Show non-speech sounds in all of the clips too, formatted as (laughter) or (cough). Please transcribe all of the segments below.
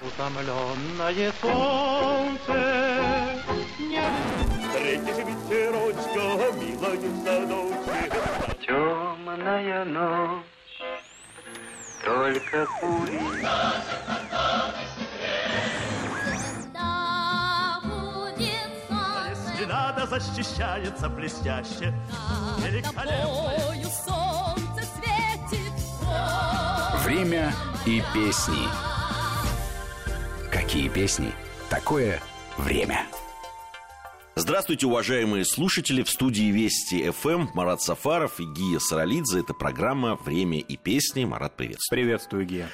Утомленное солнце не... Встретишь ветерочка, милая в садочке. Темная ночь, только кури. Если надо, защищается блестяще. Великолепно. солнце светит. Время и песни. Какие песни? Такое время. Здравствуйте, уважаемые слушатели. В студии Вести ФМ Марат Сафаров и Гия Саралидзе. Это программа «Время и песни». Марат, приветствую. Приветствую, Гия.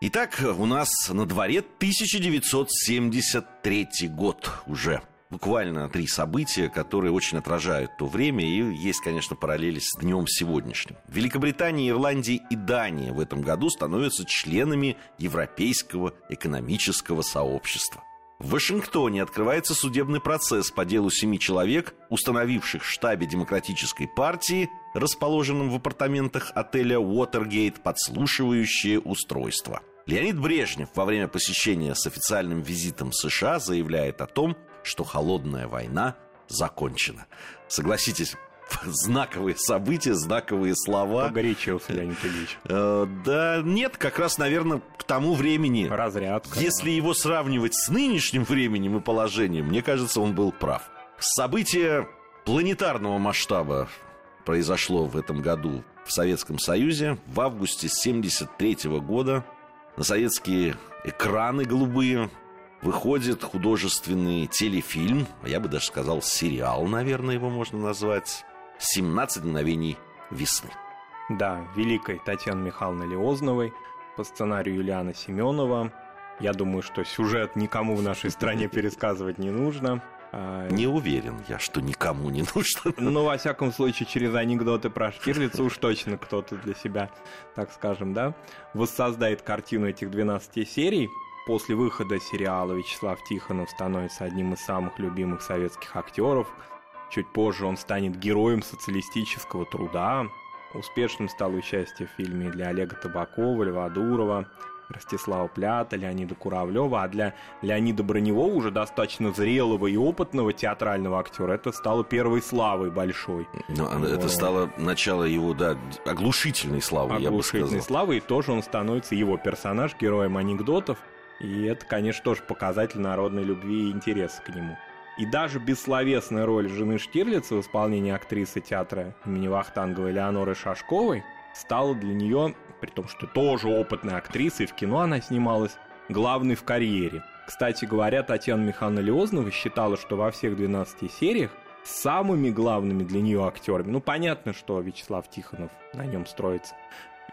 Итак, у нас на дворе 1973 год уже. Буквально три события, которые очень отражают то время, и есть, конечно, параллели с днем сегодняшним. Великобритания, Ирландия и Дания в этом году становятся членами Европейского экономического сообщества. В Вашингтоне открывается судебный процесс по делу семи человек, установивших в штабе Демократической партии, расположенном в апартаментах отеля Уотергейт, подслушивающее устройство. Леонид Брежнев во время посещения с официальным визитом США заявляет о том, что холодная война закончена. Согласитесь, (laughs) знаковые события, знаковые слова. Погорячился Леонид Ильич. Э, да нет, как раз, наверное, к тому времени. Разрядка. Если его сравнивать с нынешним временем и положением, мне кажется, он был прав. Событие планетарного масштаба произошло в этом году в Советском Союзе. В августе 1973 года на советские экраны голубые выходит художественный телефильм, я бы даже сказал сериал, наверное, его можно назвать, «17 мгновений весны». Да, великой Татьяны Михайловны Леозновой по сценарию Юлиана Семенова. Я думаю, что сюжет никому в нашей стране (laughs) пересказывать не нужно. А, Не уверен я, что никому не нужно. Ну, во всяком случае, через анекдоты про Штирлица уж точно кто-то для себя, так скажем, да, воссоздает картину этих 12 серий. После выхода сериала Вячеслав Тихонов становится одним из самых любимых советских актеров. Чуть позже он станет героем социалистического труда. Успешным стало участие в фильме для Олега Табакова, Льва Дурова, Ростислава Плята, Леонида Куравлева, а для Леонида Броневого, уже достаточно зрелого и опытного театрального актера, это стало первой славой большой. Ну, а это Вот. стало начало его, да, оглушительной славы, я бы Оглушительной сказал. славы, и тоже он становится его персонаж, героем анекдотов, и это, конечно, тоже показатель народной любви и интереса к нему. И даже бессловесная роль жены Штирлица в исполнении актрисы театра имени Вахтанговой Леоноры Шашковой стала для нее, при том, что тоже опытная актриса, и в кино она снималась, главной в карьере. Кстати говоря, Татьяна Михайловна Леознова считала, что во всех 12 сериях самыми главными для нее актерами, ну понятно, что Вячеслав Тихонов на нем строится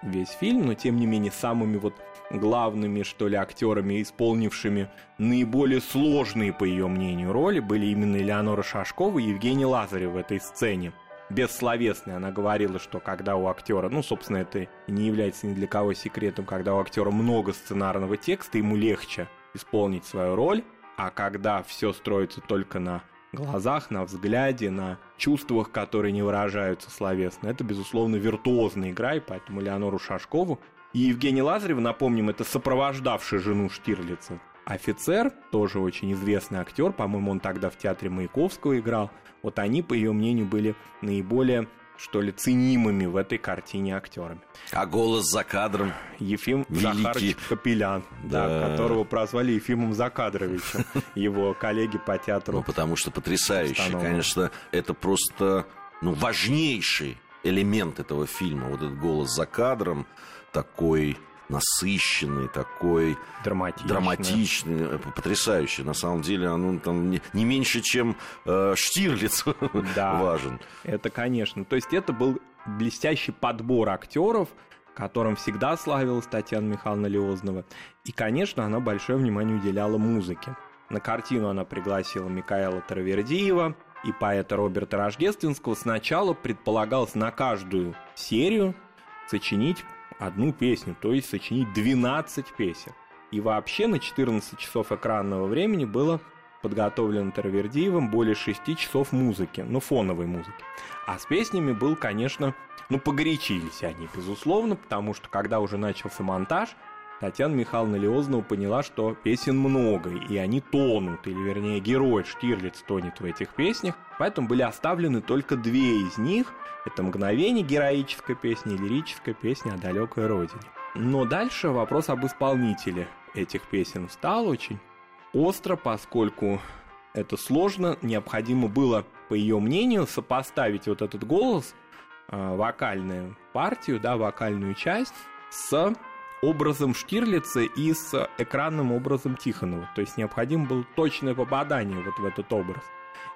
весь фильм, но тем не менее самыми вот главными, что ли, актерами, исполнившими наиболее сложные, по ее мнению, роли, были именно Элеонора Шашкова и Евгений Лазарев в этой сцене. Бессловесной она говорила, что когда у актера, ну, собственно, это не является ни для кого секретом, когда у актера много сценарного текста, ему легче исполнить свою роль, а когда все строится только на глазах, на взгляде, на чувствах, которые не выражаются словесно. Это, безусловно, виртуозная игра, и поэтому Леонору Шашкову и Евгений Лазарев, напомним, это сопровождавший жену Штирлица. Офицер, тоже очень известный актер, по-моему, он тогда в театре Маяковского играл. Вот они, по ее мнению, были наиболее, что ли, ценимыми в этой картине актерами. А голос за кадром. Ефим Великий. Захарович Капелян, да, Да. которого прозвали Ефимом Закадровичем, (laughs) его коллеги по театру. Ну, потому что потрясающе, конечно, это просто ну, важнейший элемент этого фильма. Вот этот голос за кадром, такой насыщенный, такой Драматичный. драматичный, э, потрясающий. На самом деле, он там не, не меньше, чем э, Штирлиц Да. (laughs) важен. Это, конечно. То есть это был блестящий подбор актеров, которым всегда славилась Татьяна Михайловна Леознова. И, конечно, она большое внимание уделяла музыке. На картину она пригласила Микаэла Таравердиева и поэта Роберта Рождественского. Сначала предполагалось на каждую серию сочинить одну песню, то есть сочинить 12 песен. И вообще на 14 часов экранного времени было подготовлено Таравердиевым более 6 часов музыки, ну, фоновой музыки. А с песнями был, конечно, ну, погорячились они, безусловно, потому что когда уже начался монтаж, Татьяна Михайловна Леознова поняла, что песен много, и они тонут, или вернее герой Штирлиц тонет в этих песнях, поэтому были оставлены только две из них. Это «Мгновение» героическая песня и лирическая песня о далекой родине. Но дальше вопрос об исполнителе этих песен встал очень остро, поскольку это сложно, необходимо было, по ее мнению, сопоставить вот этот голос, э, вокальную партию, да, вокальную часть с образом Штирлица и с экранным образом Тихонова. То есть необходимо было точное попадание вот в этот образ.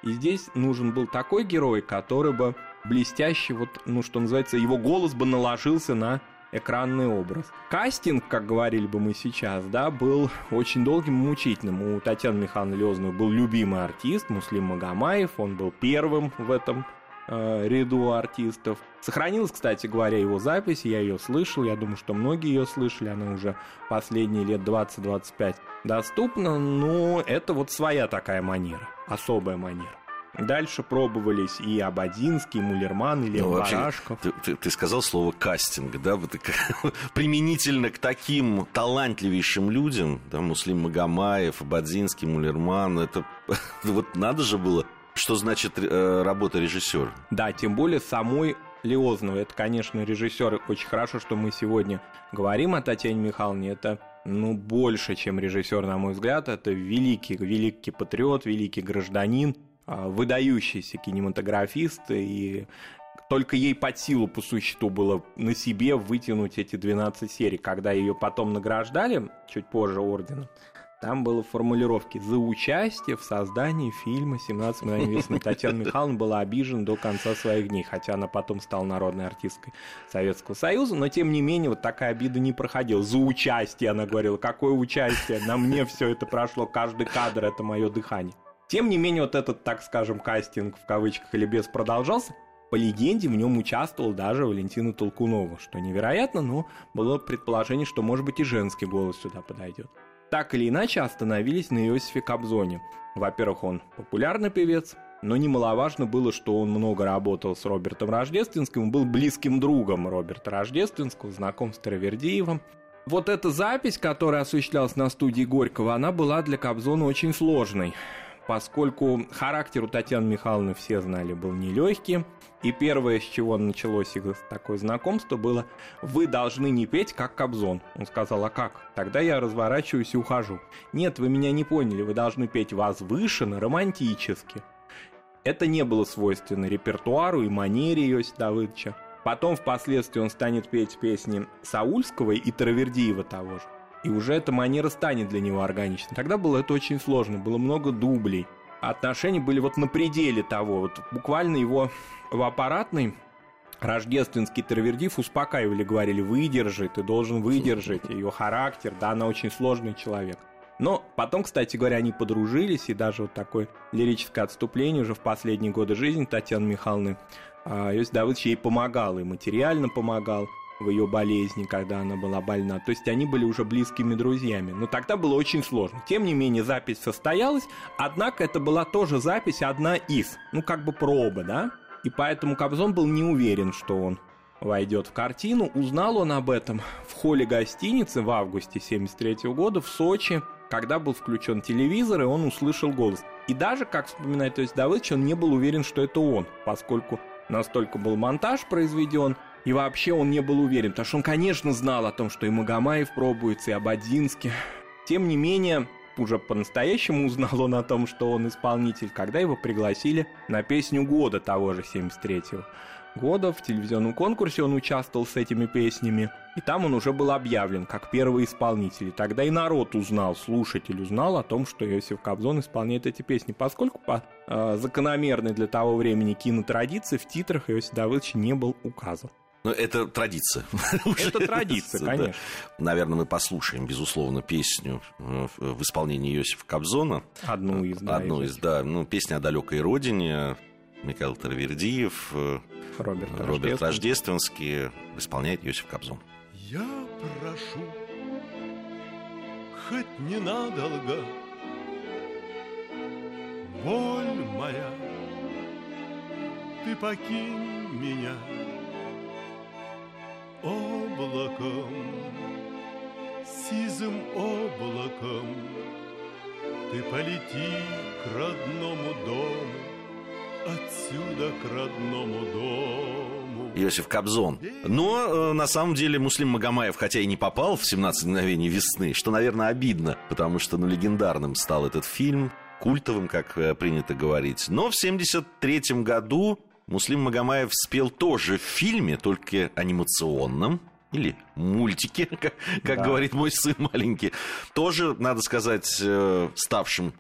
И здесь нужен был такой герой, который бы блестяще, вот, ну, что называется, его голос бы наложился на экранный образ. Кастинг, как говорили бы мы сейчас, да, был очень долгим и мучительным. У Татьяны Михайловны Лезной был любимый артист Муслим Магомаев, он был первым в этом э, ряду артистов. Сохранилась, кстати говоря, его запись, я ее слышал, я думаю, что многие ее слышали, она уже последние лет 20-25 доступна, но это вот своя такая манера, особая манера. Дальше пробовались и Абадинский, и Мулерман, и Лев ну, Барашков. Ты, ты, ты сказал слово кастинг, да, вот, (laughs) применительно к таким талантливейшим людям, да, Муслим Магомаев, Абадзинский, Мулерман, это (laughs) вот надо же было что значит э, работа режиссера? Да, тем более самой Леозновой. Это, конечно, режиссер. Очень хорошо, что мы сегодня говорим о Татьяне Михайловне. Это ну, больше, чем режиссер, на мой взгляд. Это великий, великий патриот, великий гражданин, а, выдающийся кинематографист. И только ей под силу, по существу, было на себе вытянуть эти 12 серий. Когда ее потом награждали, чуть позже орденом, там было формулировки «За участие в создании фильма «17 мгновений весны». (laughs) Татьяна Михайловна была обижена до конца своих дней, хотя она потом стала народной артисткой Советского Союза, но тем не менее вот такая обида не проходила. «За участие», она говорила, «Какое участие? На мне все это прошло, каждый кадр – это мое дыхание». Тем не менее, вот этот, так скажем, кастинг в кавычках или без продолжался. По легенде, в нем участвовал даже Валентина Толкунова, что невероятно, но было предположение, что, может быть, и женский голос сюда подойдет так или иначе остановились на Иосифе Кобзоне. Во-первых, он популярный певец, но немаловажно было, что он много работал с Робертом Рождественским, был близким другом Роберта Рождественского, знаком с Травердиевым. Вот эта запись, которая осуществлялась на студии Горького, она была для Кобзона очень сложной поскольку характер у Татьяны Михайловны все знали был нелегкий. И первое, с чего началось их такое знакомство, было «Вы должны не петь, как Кобзон». Он сказал, а как? Тогда я разворачиваюсь и ухожу. Нет, вы меня не поняли, вы должны петь возвышенно, романтически. Это не было свойственно репертуару и манере Иосифа Давыдовича. Потом впоследствии он станет петь песни Саульского и Травердиева того же и уже эта манера станет для него органичной. Тогда было это очень сложно, было много дублей. Отношения были вот на пределе того, вот буквально его в аппаратной рождественский Тервердив успокаивали, говорили, выдержи, ты должен выдержать ее характер, да, она очень сложный человек. Но потом, кстати говоря, они подружились, и даже вот такое лирическое отступление уже в последние годы жизни Татьяны Михайловны а, Иосиф Давыдович ей помогал, и материально помогал, в ее болезни, когда она была больна. То есть они были уже близкими друзьями. Но тогда было очень сложно. Тем не менее, запись состоялась, однако это была тоже запись одна из, ну как бы проба, да? И поэтому Кобзон был не уверен, что он войдет в картину. Узнал он об этом в холле гостиницы в августе 73 года в Сочи, когда был включен телевизор, и он услышал голос. И даже, как вспоминает то есть Давыдович, он не был уверен, что это он, поскольку настолько был монтаж произведен, и вообще он не был уверен, потому что он, конечно, знал о том, что и Магомаев пробуется, и Абадинский. Тем не менее, уже по-настоящему узнал он о том, что он исполнитель, когда его пригласили на песню года того же 73-го года. В телевизионном конкурсе он участвовал с этими песнями. И там он уже был объявлен как первый исполнитель. И тогда и народ узнал, слушатель узнал о том, что Иосиф Кобзон исполняет эти песни. Поскольку по э, закономерной для того времени кинотрадиции в титрах Иосиф Давыдович не был указан. Ну, это традиция. (laughs) Это традиция, конечно. Наверное, мы послушаем, безусловно, песню э, в исполнении Иосифа Кобзона. Одну из, да. Одну из, да. Ну, песня о далекой родине. Михаил Тарвердиев, э, Роберт, Роберт Рождественский исполняет Иосиф Кобзон. Я прошу, хоть ненадолго, Боль моя, ты покинь меня облаком сизым облаком Ты полети к родному дому Отсюда к родному дому Иосиф Кобзон. Но э, на самом деле Муслим Магомаев, хотя и не попал в «17 мгновений весны», что, наверное, обидно, потому что ну, легендарным стал этот фильм, культовым, как э, принято говорить. Но в 1973 году Муслим Магомаев спел тоже в фильме, только анимационном, или мультике, (laughs) как, как Да. говорит мой сын маленький, тоже, надо сказать, э, ставшим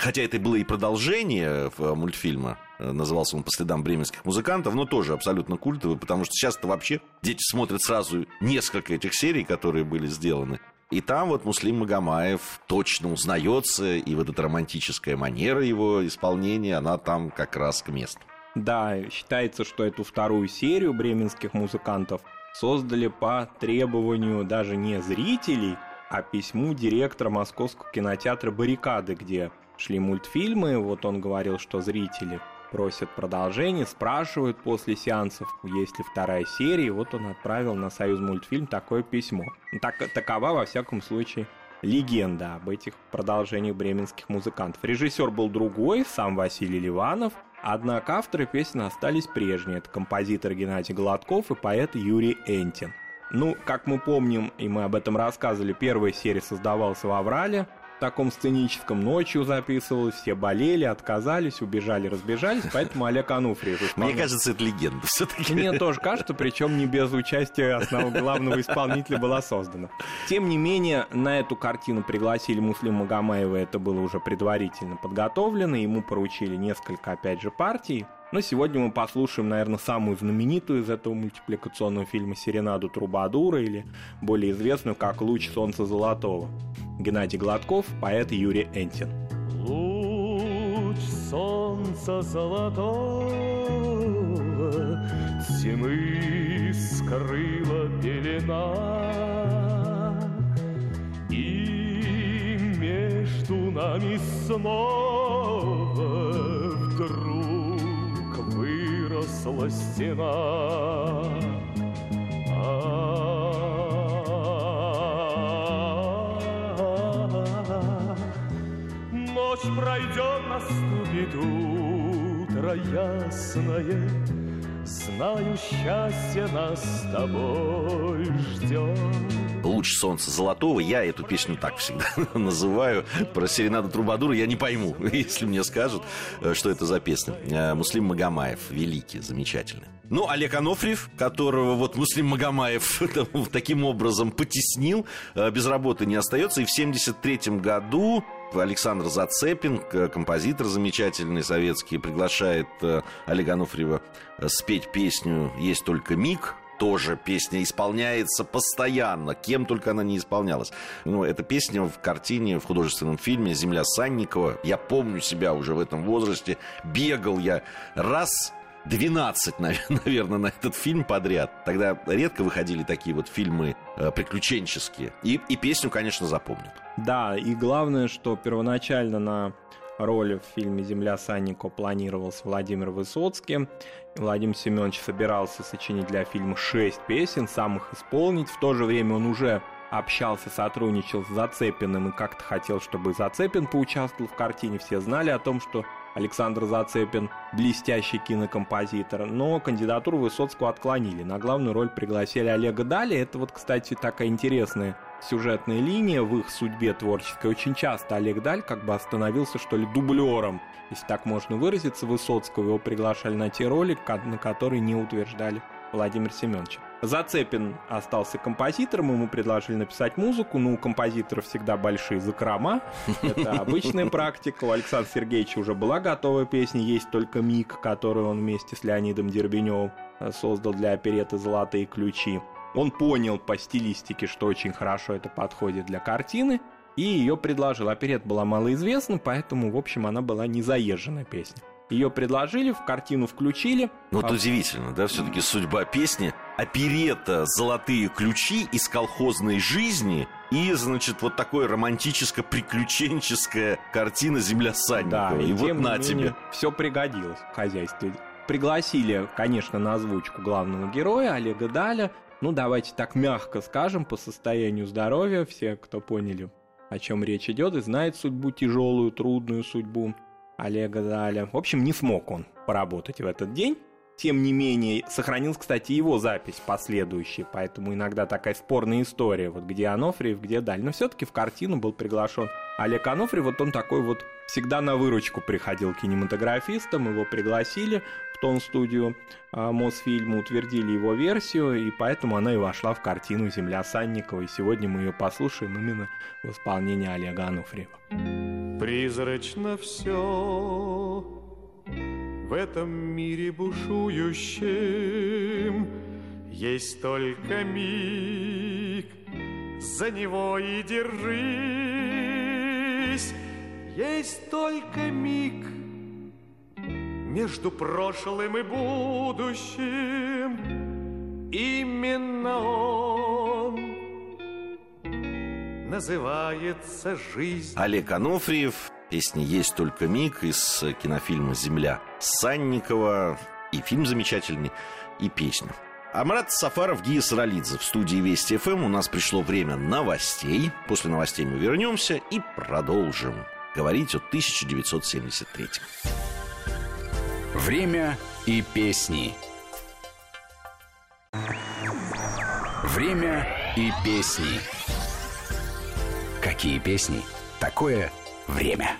Хотя это было и продолжение э, мультфильма, э, назывался он «По следам бременских музыкантов», но тоже абсолютно культовый, потому что сейчас-то вообще дети смотрят сразу несколько этих серий, которые были сделаны. И там вот Муслим Магомаев точно узнается, и вот эта романтическая манера его исполнения, она там как раз к месту. Да, считается, что эту вторую серию бременских музыкантов создали по требованию даже не зрителей, а письму директора Московского кинотеатра «Баррикады», где шли мультфильмы. Вот он говорил, что зрители просят продолжение, спрашивают после сеансов, есть ли вторая серия. И вот он отправил на Союз мультфильм такое письмо. Так, такова, во всяком случае, легенда об этих продолжениях бременских музыкантов. Режиссер был другой, сам Василий Ливанов, однако авторы песен остались прежние. Это композитор Геннадий Голодков и поэт Юрий Энтин. Ну, как мы помним, и мы об этом рассказывали, первая серия создавалась в Аврале, таком сценическом ночью записывалась, все болели, отказались, убежали, разбежались, поэтому Олег Ануфриев (laughs) Мне исполнял. кажется, это легенда все-таки. Мне тоже кажется, причем не без участия основного главного исполнителя была создана. Тем не менее, на эту картину пригласили Муслима Магомаева, это было уже предварительно подготовлено, ему поручили несколько, опять же, партий. Но сегодня мы послушаем, наверное, самую знаменитую из этого мультипликационного фильма «Серенаду Трубадура» или более известную как «Луч солнца золотого». Геннадий Гладков, поэт Юрий Энтин. Луч солнца золотого Тьмы скрыла пелена И между нами снова выросла стена. Ночь пройдет, наступит утро ясное Знаю, счастье нас с тобой ждет «Луч солнца золотого». Я эту песню так всегда (laughs) называю. Про Серенаду Трубадура я не пойму, (laughs) если мне скажут, э, что это за песня. Э, Муслим Магомаев. Великий, замечательный. Ну, Олег Анофриев, которого вот Муслим Магомаев (laughs) таким образом потеснил, э, без работы не остается. И в 73 году Александр Зацепин, композитор замечательный советский, приглашает Олега Анофриева э, спеть песню «Есть только миг», тоже песня исполняется постоянно, кем только она не исполнялась. Ну, эта песня в картине, в художественном фильме «Земля Санникова». Я помню себя уже в этом возрасте. Бегал я раз 12, (laughs) наверное, на этот фильм подряд. Тогда редко выходили такие вот фильмы э, приключенческие. И, и песню, конечно, запомнил. Да, и главное, что первоначально на роли в фильме «Земля Саннико» планировался Владимир Высоцкий. Владимир Семенович собирался сочинить для фильма шесть песен, сам их исполнить. В то же время он уже общался, сотрудничал с Зацепиным и как-то хотел, чтобы Зацепин поучаствовал в картине. Все знали о том, что Александр Зацепин блестящий кинокомпозитор, но кандидатуру Высоцкого отклонили. На главную роль пригласили Олега Дали. Это вот, кстати, такая интересная сюжетная линия в их судьбе творческой. Очень часто Олег Даль как бы остановился, что ли, дублером, если так можно выразиться, Высоцкого. Его приглашали на те роли, на которые не утверждали Владимир Семенович. Зацепин остался композитором, ему предложили написать музыку, но у композиторов всегда большие закрома, это (laughs) обычная практика. У Александра Сергеевича уже была готовая песня «Есть только миг», которую он вместе с Леонидом Дербеневым э, создал для опереты «Золотые ключи». Он понял по стилистике, что очень хорошо это подходит для картины, и ее предложил. Оперет была малоизвестна, поэтому, в общем, она была не заезженная песня. Ее предложили, в картину включили. Ну, вот А- удивительно, да, все-таки судьба песни. Оперета «Золотые ключи» из колхозной жизни и, значит, вот такое романтическо-приключенческая картина «Земля Санникова». Да, и, вот тем не на менее, тебе. Все пригодилось в хозяйстве. Пригласили, конечно, на озвучку главного героя Олега Даля. ну, давайте так мягко скажем, по состоянию здоровья, все, кто поняли, о чем речь идет, и знает судьбу тяжелую, трудную судьбу Олега Даля. В общем, не смог он поработать в этот день. Тем не менее, сохранилась, кстати, его запись последующая, поэтому иногда такая спорная история, вот где Анофриев, где Даль. Но все-таки в картину был приглашен Олег Анофриев, вот он такой вот всегда на выручку приходил кинематографистам, его пригласили в тон-студию а, Мосфильма, утвердили его версию, и поэтому она и вошла в картину «Земля Санникова», и сегодня мы ее послушаем именно в исполнении Олега Анофриева. Призрачно все в этом мире бушующем. Есть только миг, за него и держись. Есть только миг между прошлым и будущим. Именно он называется жизнь Олег Анофриев Песня «Есть только миг» из кинофильма «Земля» Санникова. И фильм замечательный, и песня. Амрат Сафаров, Гия Саралидзе в студии Вести ФМ. У нас пришло время новостей. После новостей мы вернемся и продолжим говорить о 1973. Время и песни. Время и песни. Какие песни? Такое время.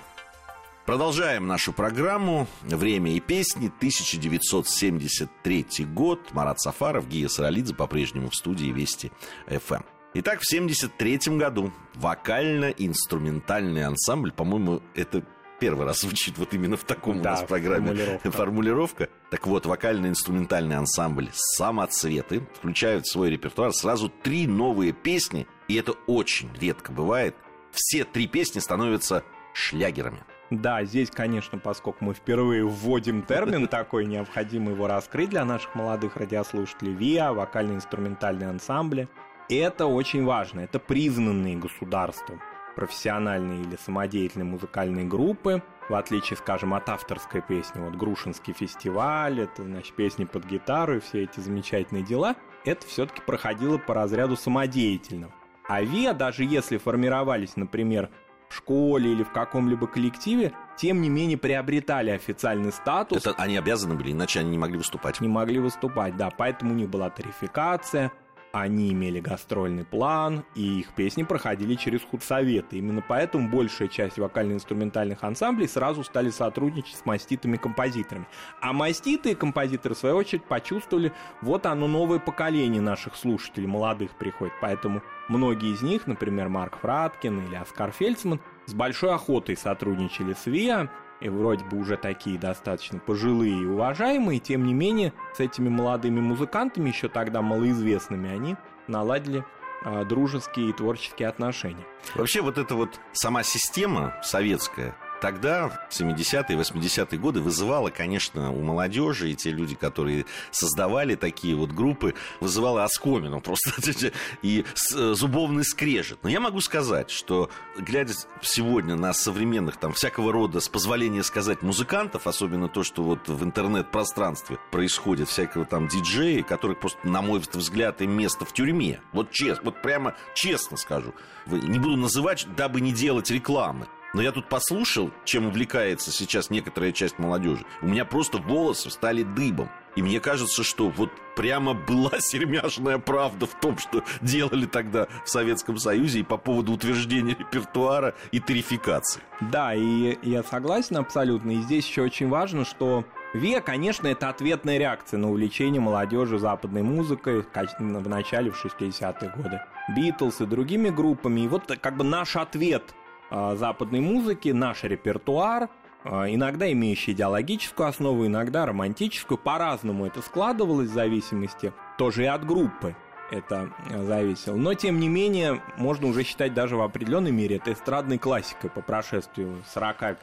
Продолжаем нашу программу «Время и песни», 1973 год. Марат Сафаров, Гия Саралидзе по-прежнему в студии Вести ФМ. Итак, в 1973 году вокально-инструментальный ансамбль, по-моему, это первый раз звучит вот именно в таком Да, у нас программе формулировка. формулировка. Так вот, вокально-инструментальный ансамбль «Самоцветы» включают в свой репертуар сразу три новые песни, и это очень редко бывает. Все три песни становятся шлягерами. Да, здесь, конечно, поскольку мы впервые вводим термин (laughs) такой, необходимо его раскрыть для наших молодых радиослушателей. ВИА, вокально-инструментальные ансамбли. Это очень важно. Это признанные государством профессиональные или самодеятельные музыкальные группы, в отличие, скажем, от авторской песни, вот Грушинский фестиваль, это, значит, песни под гитару и все эти замечательные дела, это все-таки проходило по разряду самодеятельного. А ВИА, даже если формировались, например, в школе или в каком-либо коллективе, тем не менее приобретали официальный статус, Это они обязаны были, иначе они не могли выступать. не могли выступать, да, поэтому у них была тарификация, они имели гастрольный план, и их песни проходили через худсоветы. Именно поэтому большая часть вокально-инструментальных ансамблей сразу стали сотрудничать с маститыми композиторами. А маститые композиторы, в свою очередь, почувствовали, вот оно новое поколение наших слушателей, молодых приходит. Поэтому многие из них, например, Марк Фраткин или Оскар Фельдсман, с большой охотой сотрудничали с ВИА, и вроде бы уже такие достаточно пожилые и уважаемые, тем не менее, с этими молодыми музыкантами, еще тогда малоизвестными, они наладили а, дружеские и творческие отношения. Вообще вот эта вот сама система советская, тогда, в 70-е, 80-е годы, вызывала, конечно, у молодежи и те люди, которые создавали такие вот группы, вызывала оскомину (laughs) просто (laughs) и с- зубовный скрежет. Но я могу сказать, что, глядя сегодня на современных там всякого рода, с позволения сказать, музыкантов, особенно то, что вот в интернет-пространстве происходит, всякого там диджеи, которых просто, на мой взгляд, им место в тюрьме. Вот честно, вот прямо честно скажу. Не буду называть, дабы не делать рекламы. Но я тут послушал, чем увлекается сейчас некоторая часть молодежи. У меня просто волосы стали дыбом. И мне кажется, что вот прямо была (laughs) сермяжная правда в том, что делали тогда в Советском Союзе и по поводу утверждения репертуара и тарификации. Да, и я согласен абсолютно. И здесь еще очень важно, что ВИА, конечно, это ответная реакция на увлечение молодежи западной музыкой в начале, в 60-е годы. Битлз и другими группами. И вот как бы наш ответ западной музыки, наш репертуар, а, иногда имеющий идеологическую основу, иногда романтическую. По-разному это складывалось в зависимости тоже и от группы это э, зависело. Но, тем не менее, можно уже считать даже в определенной мере это эстрадной классикой по прошествию 40-30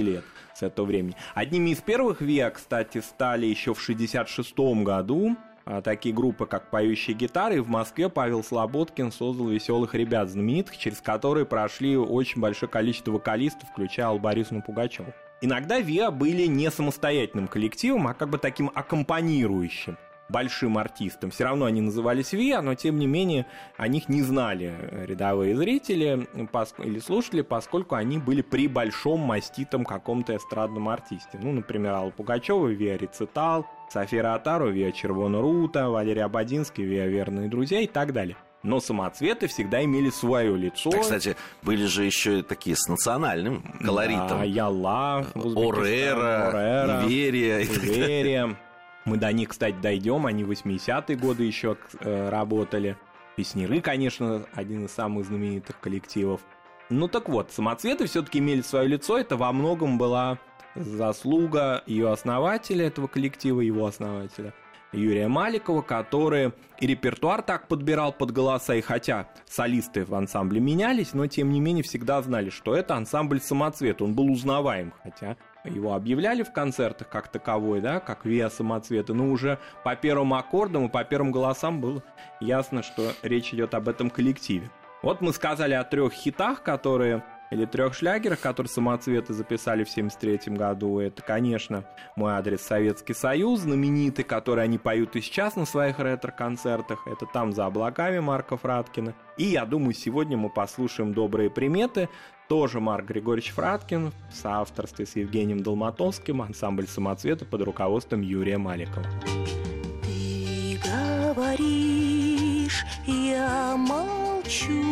лет с этого времени. Одними из первых ВИА, кстати, стали еще в 66 году а, такие группы, как «Поющие гитары», и в Москве Павел Слободкин создал «Веселых ребят» знаменитых, через которые прошли очень большое количество вокалистов, включая Аллу Борисовну Пугачеву. Иногда ВИА были не самостоятельным коллективом, а как бы таким аккомпанирующим большим артистом. Все равно они назывались ВИА, но тем не менее о них не знали рядовые зрители или слушатели, поскольку они были при большом маститом каком-то эстрадном артисте. Ну, например, Алла Пугачева, ВИА Рецитал, София Ротару, ВИА Червона Рута, Валерий Абадинский, ВИА Верные друзья и так далее но самоцветы всегда имели свое лицо. Так, кстати, были же еще такие с национальным колоритом. Да, Яла, Орера, Орера Иверия. Иверия. Мы до них, кстати, дойдем. Они 80-е годы еще э, работали. Песнеры, конечно, один из самых знаменитых коллективов. Ну так вот, самоцветы все-таки имели свое лицо. Это во многом была заслуга ее основателя этого коллектива, его основателя – Юрия Маликова, который и репертуар так подбирал под голоса, и хотя солисты в ансамбле менялись, но тем не менее всегда знали, что это ансамбль самоцвет, он был узнаваем, хотя его объявляли в концертах как таковой, да, как Виа самоцвета, но уже по первым аккордам и по первым голосам было ясно, что речь идет об этом коллективе. Вот мы сказали о трех хитах, которые или трех шлягерах, которые самоцветы записали в 73 году. Это, конечно, мой адрес Советский Союз, знаменитый, который они поют и сейчас на своих ретро-концертах. Это «Там за облаками» Марка Фраткина. И, я думаю, сегодня мы послушаем «Добрые приметы», тоже Марк Григорьевич Фраткин в соавторстве с Евгением Долматовским, ансамбль самоцвета под руководством Юрия Маликова. Ты говоришь, я молчу,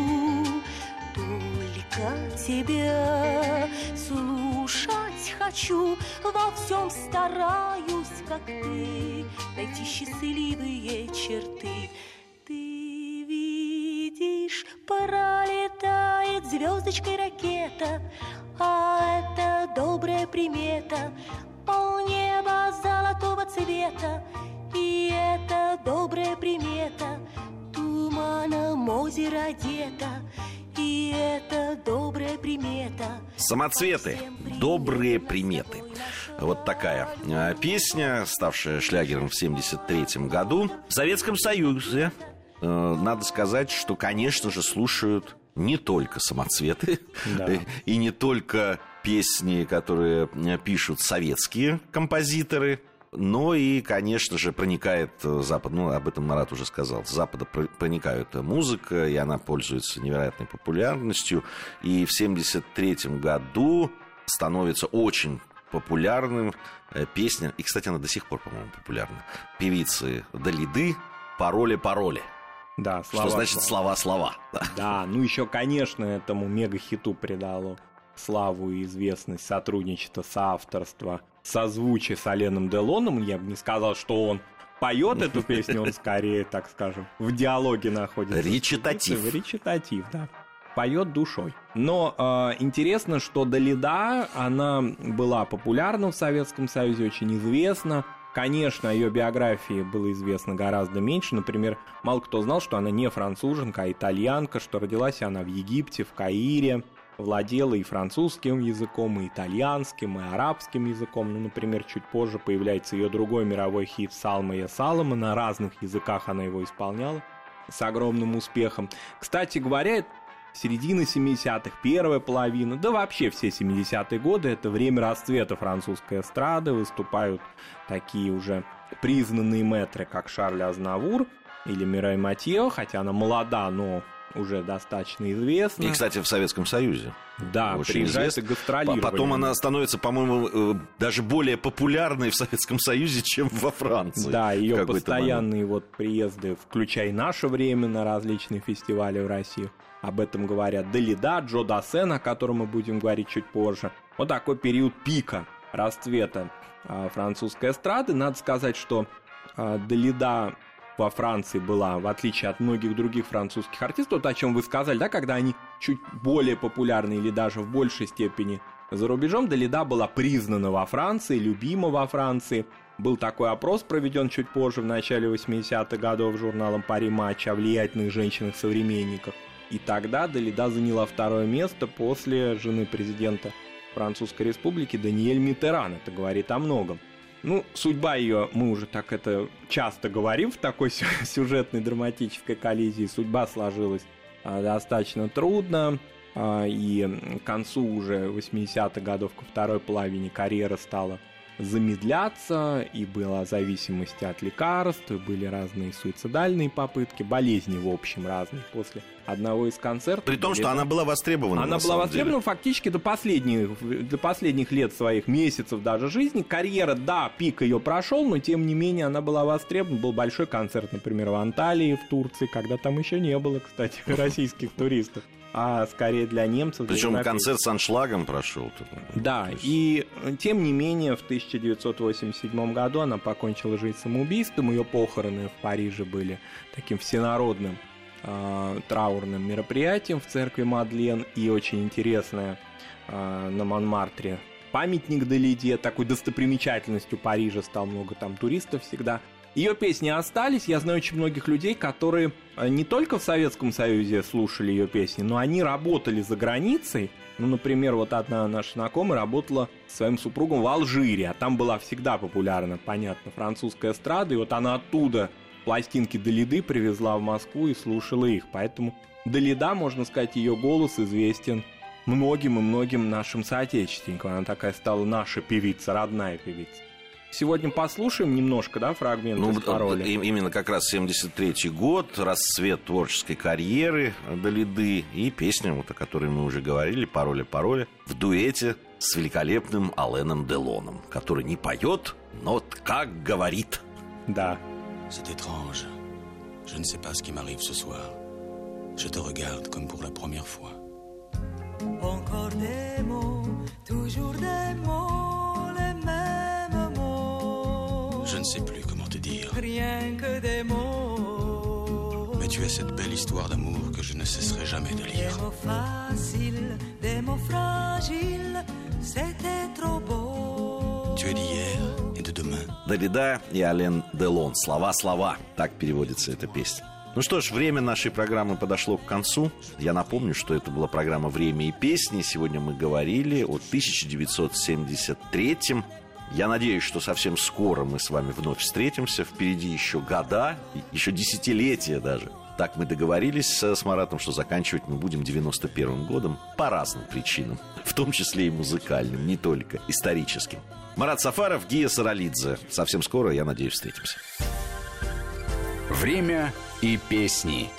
тебя слушать хочу, во всем стараюсь, как ты, найти счастливые черты. Ты видишь, пролетает звездочкой ракета, а это добрая примета, полнеба золотого цвета, и это добрая примета, туманом озеро одета, и это добрая примета. Самоцветы. Добрые приметы. Вот такая э, песня, ставшая шлягером в 73 году. В Советском Союзе э, надо сказать, что, конечно же, слушают не только самоцветы Да. (laughs) и не только песни, которые э, пишут советские композиторы, но и, конечно же, проникает э, Запад, ну, об этом Марат уже сказал, с Запада про- проникает музыка, и она пользуется невероятной популярностью. И в 73 году становится очень популярным э, песня, и, кстати, она до сих пор, по-моему, популярна, певицы Далиды «Пароли-пароли». Да, Что значит слова-слова. Да, ну еще, конечно, этому мега-хиту придало славу и известность сотрудничество, соавторство, созвучие с Оленом Делоном. Я бы не сказал, что он поет эту песню, он скорее, так скажем, в диалоге находится. Речитатив. Речитатив, да. Поет душой. Но э, интересно, что Далида, она была популярна в Советском Союзе, очень известна. Конечно, о ее биографии было известно гораздо меньше. Например, мало кто знал, что она не француженка, а итальянка, что родилась она в Египте, в Каире, владела и французским языком, и итальянским, и арабским языком. Ну, например, чуть позже появляется ее другой мировой хит «Салма я Салома». На разных языках она его исполняла с огромным успехом. Кстати говоря, середина 70-х, первая половина, да вообще все 70-е годы, это время расцвета французской эстрады, выступают такие уже признанные мэтры, как Шарль Азнавур или Мирай Матье, хотя она молода, но уже достаточно известна. И, кстати, в Советском Союзе. да, очень приезжает и известна. Потом она становится, по-моему, э, даже более популярной в Советском Союзе, чем во Франции. Да, ее какой-то момент. постоянные вот приезды, включая наше время на различные фестивали в России. Об этом говорят Далида, Джо Дассен, о котором мы будем говорить чуть позже. Вот такой период пика расцвета а, французской эстрады. Надо сказать, что а, Далида во Франции была, в отличие от многих других французских артистов, вот о чем вы сказали, да, когда они чуть более популярны или даже в большей степени за рубежом, Далида была признана во Франции, любима во Франции. Был такой опрос, проведен чуть позже, в начале 80-х годов, журналом «Пари Матч» о влиятельных женщинах-современниках. И тогда Далида заняла второе место после жены президента Французской Республики Даниэль Митеран. Это говорит о многом. Ну, судьба ее, мы уже так это часто говорим в такой сю- (laughs) сюжетной драматической коллизии. Судьба сложилась а, достаточно трудно. а, и к концу уже 80-х годов, ко второй половине карьера стала замедляться, и была зависимость от лекарств, и были разные суицидальные попытки, болезни, в общем, разные после одного из концертов. При том, что она была востребована. Она была востребована фактически до последних, до последних лет своих месяцев даже жизни. Карьера, да, пик ее прошел, но тем не менее она была востребована. Был большой концерт, например, в Анталии, в Турции, когда там еще не было, кстати, (laughs) российских туристов а скорее для немцев. Причем для концерт с аншлагом прошел. Да, и э, тем не менее в 1987 году она покончила жизнь самоубийством. Ее похороны в Париже были таким всенародным э, траурным мероприятием в церкви Мадлен. И очень интересное э, на Монмартре памятник Далиде, такой достопримечательностью Парижа стал много там туристов всегда. Ее песни остались. Я знаю очень многих людей, которые э, не только в Советском Союзе слушали ее песни, но они работали за границей. Ну, например, вот одна наша знакомая работала с своим супругом в Алжире, а там была всегда популярна, понятно, французская эстрада, и вот она оттуда пластинки Далиды привезла в Москву и слушала их. Поэтому Далида, можно сказать, ее голос известен многим и многим нашим соотечественникам. Она такая стала наша певица, родная певица. Сегодня послушаем немножко, да, фрагмент ну, из пароля. Именно как раз 73-й год, расцвет творческой карьеры Далиды и песня, вот, о которой мы уже говорили, пароля пароля, в дуэте с великолепным Аленом Делоном, который не поет, но как говорит. Да. C'est étrange. Je ne sais pas ce qui m'arrive ce soir. Je te regarde comme pour la première fois. Encore des mots, toujours des mots, ne sais plus comment te dire. Rien que des mots. Mais tu as cette belle histoire d'amour que je ne cesserai jamais de lire. Des mots faciles, des mots fragiles, c'était trop beau. Tu es d'hier et de demain. Далида и Ален Делон. Слова-слова. Так переводится эта песня. Ну что ж, время нашей программы подошло к концу. Я напомню, что это была программа «Время и песни». Сегодня мы говорили о 1973 я надеюсь, что совсем скоро мы с вами вновь встретимся. Впереди еще года, еще десятилетия даже. Так мы договорились с Маратом, что заканчивать мы будем 91 годом по разным причинам. (laughs) В том числе и музыкальным, не только историческим. Марат Сафаров, Гия Саралидзе. Совсем скоро, я надеюсь, встретимся. Время и песни.